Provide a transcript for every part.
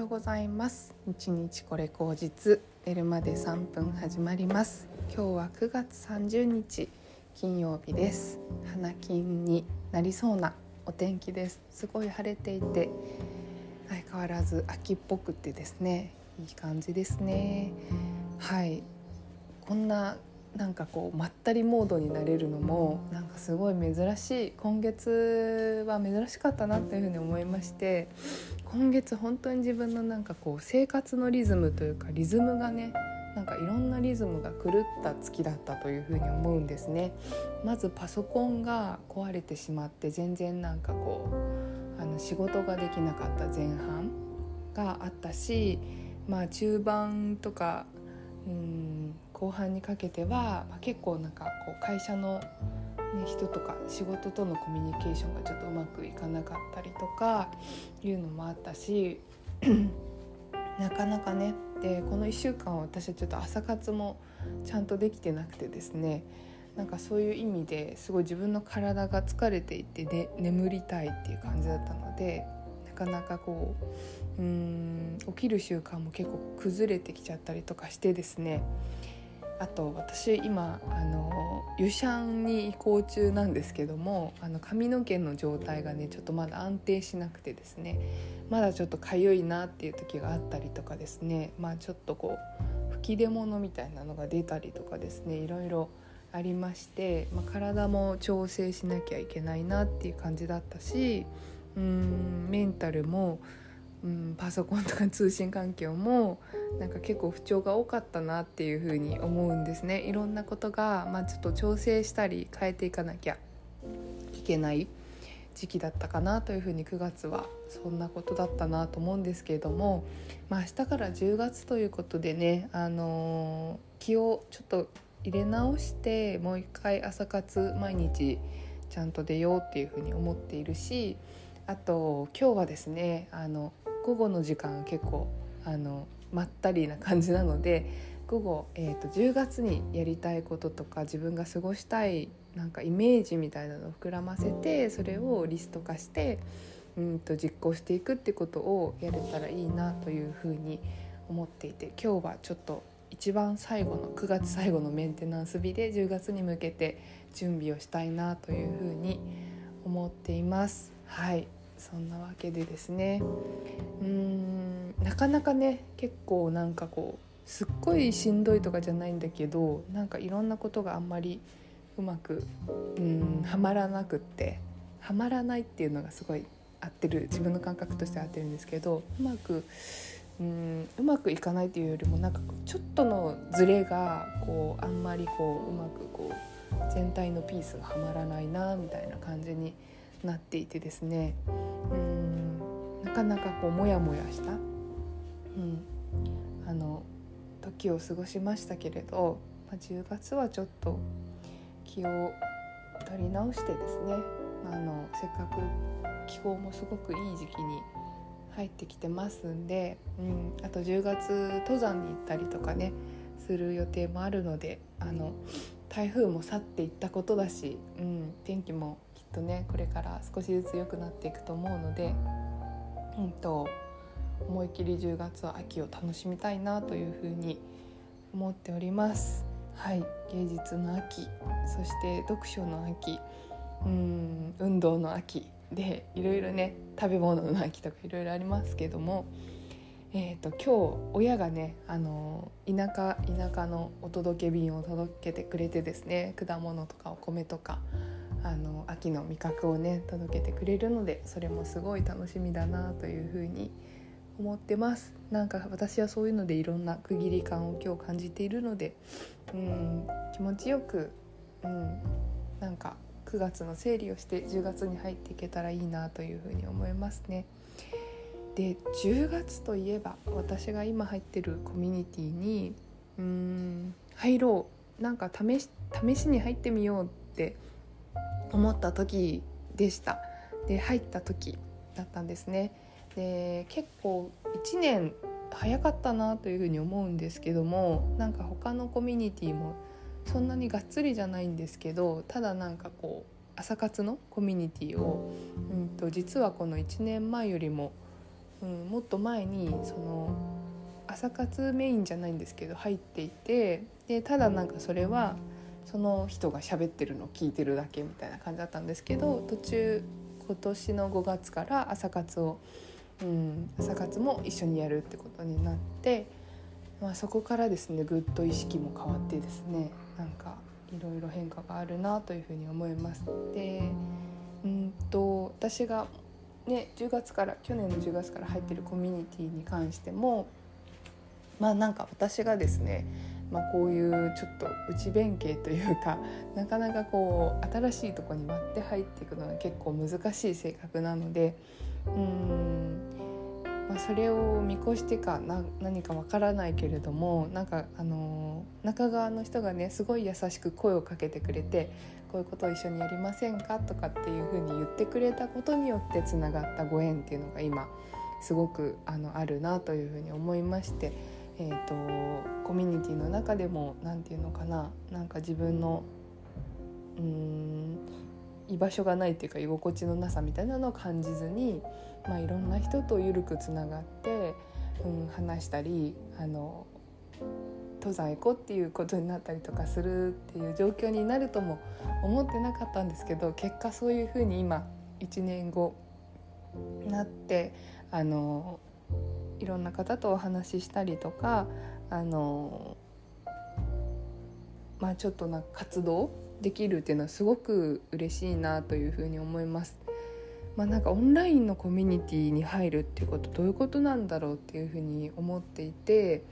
ようございます。一日これ口実。寝るまで3分始まります。今日は9月30日金曜日です。花金になりそうなお天気です。すごい晴れていて相変わらず秋っぽくてですね。いい感じですね。はい。こんななんかこうまったりモードになれるのもなんかすごい珍しい今月は珍しかったなというふうに思いまして今月本当に自分のなんかこう生活のリズムというかリズムがねなんかいろんなリズムが狂った月だったというふうに思うんですね。まずパソコンが壊れてしまって全然なんかこうあの仕事ができなかった前半があったしまあ中盤とかうん後半にかけては、まあ、結構なんかこう会社の、ね、人とか仕事とのコミュニケーションがちょっとうまくいかなかったりとかいうのもあったし なかなかね。でこの1週間は私はちょっと朝活もちゃんとできてなくてですね。なんかそういう意味ですごい自分の体が疲れていて、ね、眠りたいっていう感じだったのでなかなかこううん起きる習慣も結構崩れてきちゃったりとかしてですね。あと私今あの湯シャンに移行中なんですけどもあの髪の毛の状態がねちょっとまだ安定しなくてですねまだちょっとかゆいなっていう時があったりとかですねまあちょっとこう吹き出物みたいなのが出たりとかですねいろいろありまして、まあ、体も調整しなきゃいけないなっていう感じだったしうんメンタルもうん、パソコンとか通信環境もなんか結構不調が多かったなっていうふうに思うんですね。いろんなことが、まあ、ちょっと調整したり変えていかなきゃいけない時期だったかなというふうに9月はそんなことだったなと思うんですけれども、まあ、明日から10月ということでね、あのー、気をちょっと入れ直してもう一回朝活毎日ちゃんと出ようっていうふうに思っているしあと今日はですねあの午後の時間結構あのまったりな感じなので午後、えーと、10月にやりたいこととか自分が過ごしたいなんかイメージみたいなのを膨らませてそれをリスト化してうんと実行していくってことをやれたらいいなというふうに思っていて今日はちょっと一番最後の9月最後のメンテナンス日で10月に向けて準備をしたいなというふうに思っています。はいそんなわけでですね。うんなかなかね結構なんかこうすっごいしんどいとかじゃないんだけどなんかいろんなことがあんまりうまくうんはまらなくってはまらないっていうのがすごい合ってる自分の感覚として合ってるんですけどうまくうんうまくいかないっていうよりもなんかちょっとのズレがこうあんまりこううまくこう全体のピースがはまらないなみたいな感じになっていてですね。うん。なかなかこうモヤモヤした、うん、あの時を過ごしましたけれど、まあ、10月はちょっと気を取り直してですね。あのせっかく気候もすごくいい時期に入ってきてますんで、うん、あと10月登山に行ったりとかねする予定もあるのであの台風も去っていったことだし、うん、天気もとねこれから少しずつ良くなっていくと思うので、うんと、思い切り10月は秋を楽しみたいなというふうに思っております。はい芸術の秋そして読書の秋うん運動の秋でいろいろね食べ物の秋とかいろいろありますけども、えーと、今日親がねあの田舎田舎のお届け便を届けてくれてですね果物とかお米とかあの秋の味覚をね届けてくれるのでそれもすごい楽しみだなというふうに思ってますなんか私はそういうのでいろんな区切り感を今日感じているのでうん気持ちよく、うん、なんか9月の整理をして10月に入っていけたらいいなというふうに思いますね。で10月といえば私が今入ってるコミュニティにうーん入ろうなんか試し試しに入ってみようって思った時でした。で入った時だったんですね。で結構1年早かったなというふうに思うんですけどもなんか他のコミュニティもそんなにがっつりじゃないんですけどただなんかこう朝活のコミュニティをうんと実はこの1年前よりもうん、もっと前にその朝活メインじゃないんですけど入っていてでただなんかそれはその人が喋ってるのを聞いてるだけみたいな感じだったんですけど途中今年の5月から朝活を、うん、朝活も一緒にやるってことになって、まあ、そこからですねぐっと意識も変わってですねなんかいろいろ変化があるなというふうに思います。でうんと私がね10月から去年の10月から入ってるコミュニティに関してもまあなんか私がですねまあ、こういうちょっと内弁慶というか なかなかこう新しいとこに割って入っていくのが結構難しい性格なのでうん、まあ、それを見越してかな何かわからないけれどもなんかあの中側の人がねすごい優しく声をかけてくれてこういうことを一緒にやりませんかとかっていうふうに言ってくれたことによってつながったご縁っていうのが今すごくあのあるなというふうに思いまして。えーと、コミュニティの中でも何て言うのかななんか自分のうん居場所がないっていうか居心地のなさみたいなのを感じずに、まあ、いろんな人と緩くつながって、うん、話したりあの登山行こうっていうことになったりとかするっていう状況になるとも思ってなかったんですけど結果そういうふうに今1年後なってあのいろんな方とお話ししたりとかあのまあちょっとな活動できるっていうのはすごく嬉しいなというふうに思います。まあ、なんかオンラインのコミュニティに入るっていうことどういうことなんだろうっていうふうに思っていて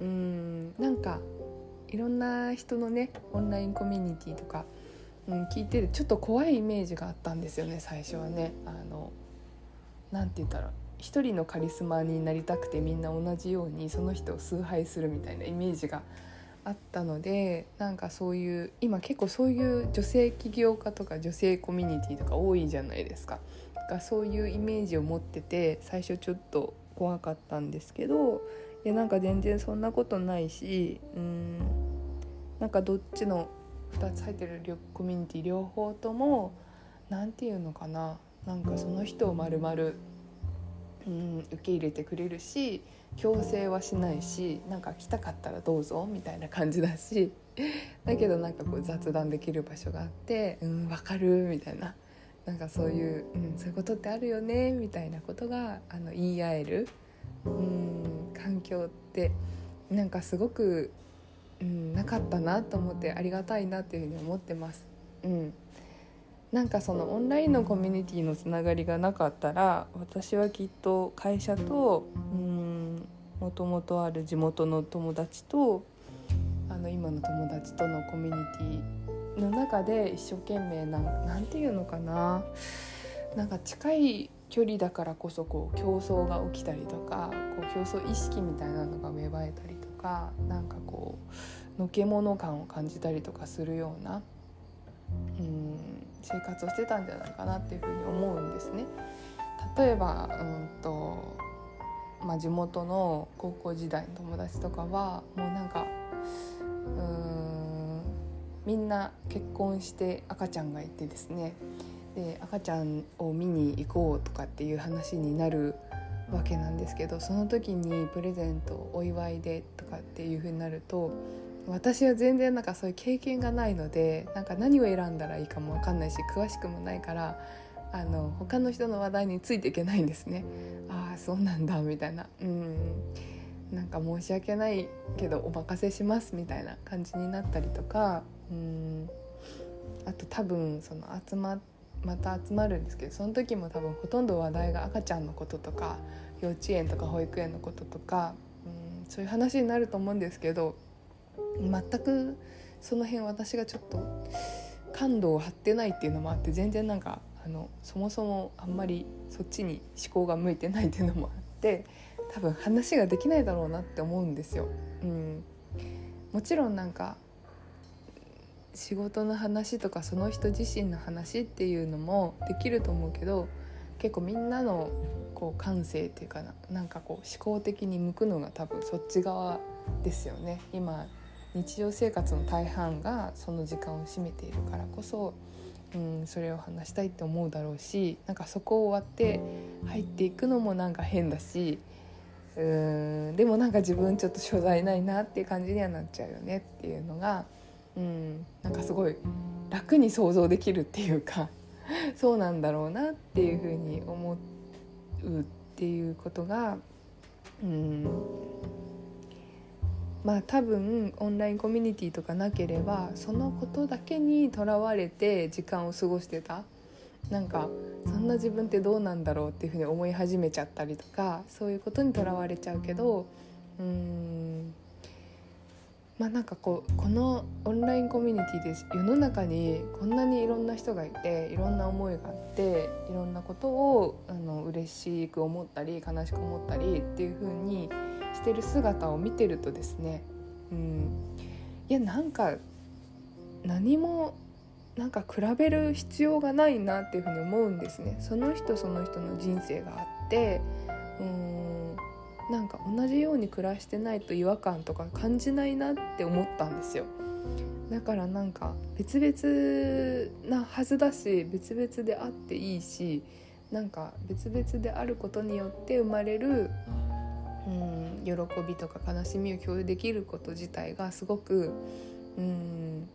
うんなんかいろんな人のねオンラインコミュニティとか、うん、聞いててちょっと怖いイメージがあったんですよね最初はね。あのなんて言ったら一人のカリスマになりたくてみんな同じようにその人を崇拝するみたいなイメージがあったのでなんかそういう今結構そういう女性起業家とか女性コミュニティとか多いじゃないですか。かそういうイメージを持ってて最初ちょっと怖かったんですけどいやなんか全然そんなことないしうんなんかどっちの2つ入ってるコミュニティ両方とも何て言うのかななんかその人をまるまるうん受け入れてくれるし強制はしないしなんか来たかったらどうぞみたいな感じだし だけどなんかこう雑談できる場所があって「うん分かる」みたいななんかそういう、うん、そういうことってあるよねみたいなことがあの言い合える、うん、環境ってなんかすごく、うん、なかったなと思ってありがたいなっていうふうに思ってます。うんなんかそのオンラインのコミュニティのつながりがなかったら私はきっと会社とうんもともとある地元の友達とあの今の友達とのコミュニティの中で一生懸命な何て言うのかななんか近い距離だからこそこう競争が起きたりとかこう競争意識みたいなのが芽生えたりとかなんかこうのけもの感を感じたりとかするようなうん生活をしてたんじゃないかなっていうふうに思うんですね。例えば、うんとまあ、地元の高校時代の友達とかはもうなんかうんみんな結婚して赤ちゃんがいてですねで赤ちゃんを見に行こうとかっていう話になるわけなんですけどその時にプレゼントお祝いでとかっていう風になると私は全然なんかそういう経験がないのでなんか何を選んだらいいかも分かんないし詳しくもないからあの他の人の話題についていけないんですね。ああそうなんだみたいな。うん。なんか申し訳ないけどお任せしますみたいな感じになったりとか。うん。あと多分その集ままた集まるんですけどその時も多分ほとんど話題が赤ちゃんのこととか幼稚園とか保育園のこととかうんそういう話になると思うんですけど全くその辺私がちょっと感度を張ってないっていうのもあって全然なんかあのそもそもあんまりそっちに思考が向いてないっていうのもあって多分話ができないだろうなって思うんですよ。うん、もちろんなんか仕事の話とかその人自身の話っていうのもできると思うけど結構みんなのこう感性っていうかななんかこう思考的に向くのが多分そっち側ですよね今日常生活の大半がその時間を占めているからこそうん、それを話したいって思うだろうしなんかそこを終わって入っていくのもなんか変だしうーんでもなんか自分ちょっと所在ないなっていう感じにはなっちゃうよねっていうのが、うん、なんかすごい楽に想像できるっていうか そうなんだろうなっていうふうに思うっていうことが、うん、まあ多分オンラインコミュニティとかなければそのことだけにとらわれて時間を過ごしてた。なんかそんな自分ってどうなんだろうっていうふうに思い始めちゃったりとかそういうことにとらわれちゃうけどうーん。まあなんかこうこのオンラインコミュニティです。世の中にこんなにいろんな人がいていろんな思いがあっていろんなことをあの嬉しく思ったり悲しく思ったりっていう風にしてる姿を見てるとですねうんいやなんか何もなんか比べる必要がないなっていうふうに思うんですね。その人その人の人生があってうんなんか同じように暮らしてないと違和感とか感じないなって思ったんですよ。だからなんか別々なはずだし別々であっていいしなんか別々であることによって生まれるうん喜びとか悲しみを共有できること自体がすごくうん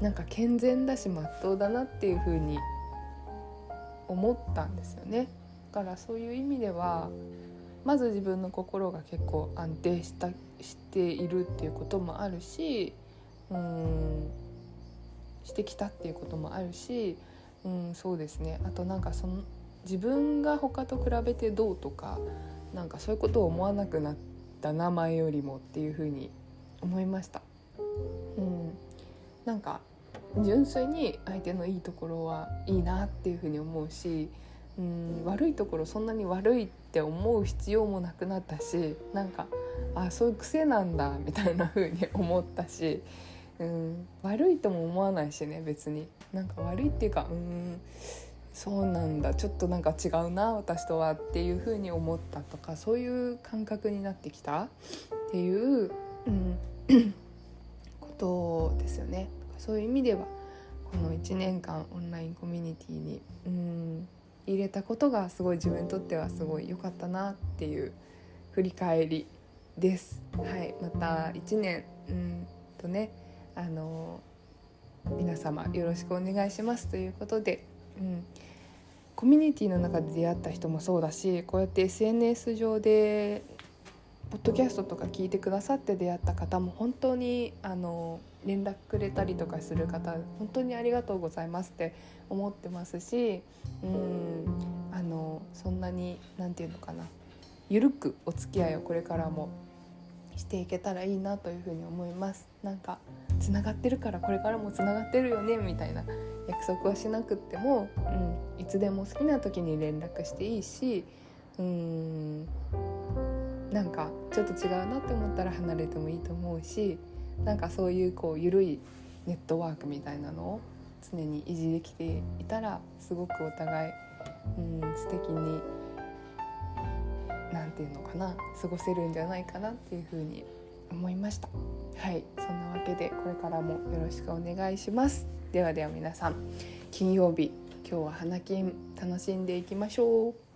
なんか健全だしまっとうだなっていうふうに思ったんですよね。だからそういう意味ではまず自分の心が結構安定したしているっていうこともあるしうんしてきたっていうこともあるしうんそうですねあとなんかその自分が他と比べてどうとかなんかそういうことを思わなくなった名前よりもっていうふうに思いました。うん。なんか純粋に相手のいいところはいいなっていうふうに思うしうん悪いところそんなに悪いって思う必要もなくなったしなんかあそういう癖なんだみたいな風に思ったしうん。悪いとも思わないしね別に。なんか悪いっていうかうん。そうなんだちょっとなんか違うな私とはっていう風に思ったとかそういう感覚になってきた？っていう、うん、ことですよね。そういう意味ではこの1年間オンラインコミュニティにうん入れたことがすごい自分にとってはすごい良かったなっていう振り返りです。はい、また1年うんとねあの皆様よろしくお願いしますということで、うん、コミュニティの中で出会った人もそうだしこうやって SNS 上でポッドキャストとか聞いてくださって出会った方も本当にあの連絡くれたりとかする方本当にありがとうございますって思ってますしうん。あのそんなに何て言うのかな。緩くお付き合いをこれからもしていけたらいいなというふに思います。なんかつながってるからこれからもつながってるよねみたいな約束はしなくっても、うん、いつでも好きな時に連絡していいしうんなんかちょっと違うなって思ったら離れてもいいと思うしなんかそういうこう緩いネットワークみたいなのを常に維持できていたらすごくお互い、うん、素敵に何て言うのかな過ごせるんじゃないかなっていうふうに思いました。はいそんなわけでこれからもよろしくお願いします。ではでは皆さん金曜日今日は花金楽しんでいきましょう。